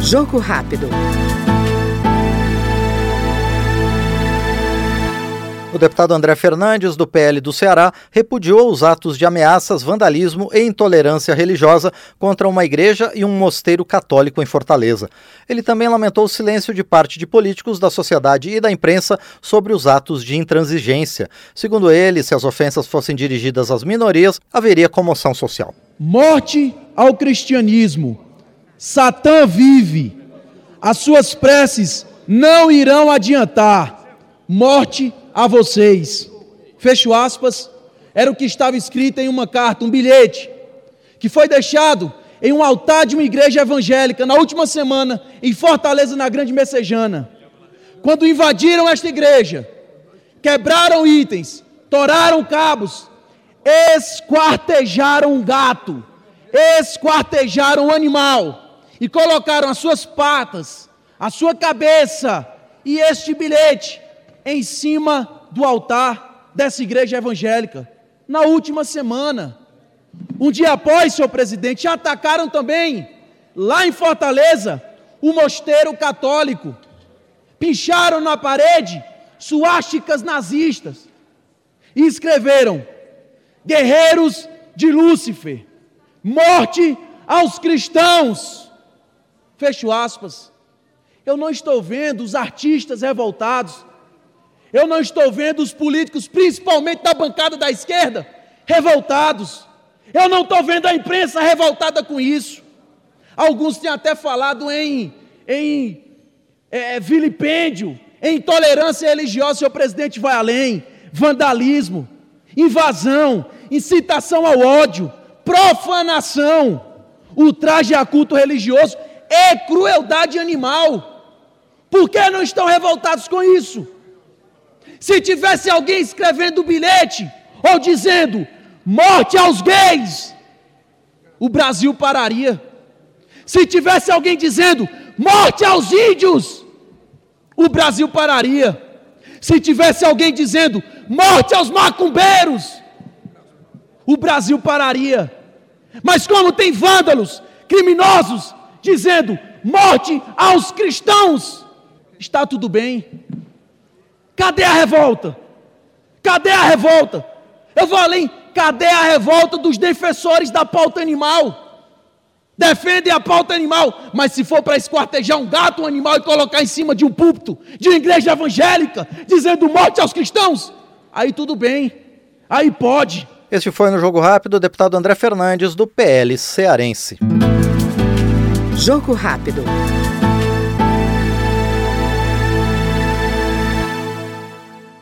Jogo rápido. O deputado André Fernandes, do PL do Ceará, repudiou os atos de ameaças, vandalismo e intolerância religiosa contra uma igreja e um mosteiro católico em Fortaleza. Ele também lamentou o silêncio de parte de políticos, da sociedade e da imprensa sobre os atos de intransigência. Segundo ele, se as ofensas fossem dirigidas às minorias, haveria comoção social. Morte ao cristianismo. Satã vive. As suas preces não irão adiantar. Morte a vocês. Fecho aspas. Era o que estava escrito em uma carta, um bilhete, que foi deixado em um altar de uma igreja evangélica na última semana em Fortaleza, na Grande Messejana. Quando invadiram esta igreja, quebraram itens, toraram cabos, esquartejaram um gato, esquartejaram um animal e colocaram as suas patas, a sua cabeça e este bilhete em cima do altar dessa igreja evangélica. Na última semana, um dia após, senhor presidente, atacaram também, lá em Fortaleza, o mosteiro católico. Picharam na parede suásticas nazistas e escreveram: Guerreiros de Lúcifer, morte aos cristãos. Fecho aspas. Eu não estou vendo os artistas revoltados eu não estou vendo os políticos, principalmente da bancada da esquerda, revoltados. Eu não estou vendo a imprensa revoltada com isso. Alguns têm até falado em, em é, vilipêndio, em intolerância religiosa, seu presidente vai além, vandalismo, invasão, incitação ao ódio, profanação, ultraje a culto religioso e crueldade animal. Por que não estão revoltados com isso? Se tivesse alguém escrevendo o bilhete ou dizendo morte aos gays, o Brasil pararia. Se tivesse alguém dizendo morte aos índios, o Brasil pararia. Se tivesse alguém dizendo morte aos macumbeiros, o Brasil pararia. Mas como tem vândalos, criminosos, dizendo morte aos cristãos, está tudo bem. Cadê a revolta? Cadê a revolta? Eu vou além, cadê a revolta dos defensores da pauta animal? Defendem a pauta animal, mas se for para esquartejar um gato, um animal e colocar em cima de um púlpito de uma igreja evangélica, dizendo morte aos cristãos, aí tudo bem, aí pode. Este foi no Jogo Rápido o deputado André Fernandes, do PL Cearense. Jogo Rápido.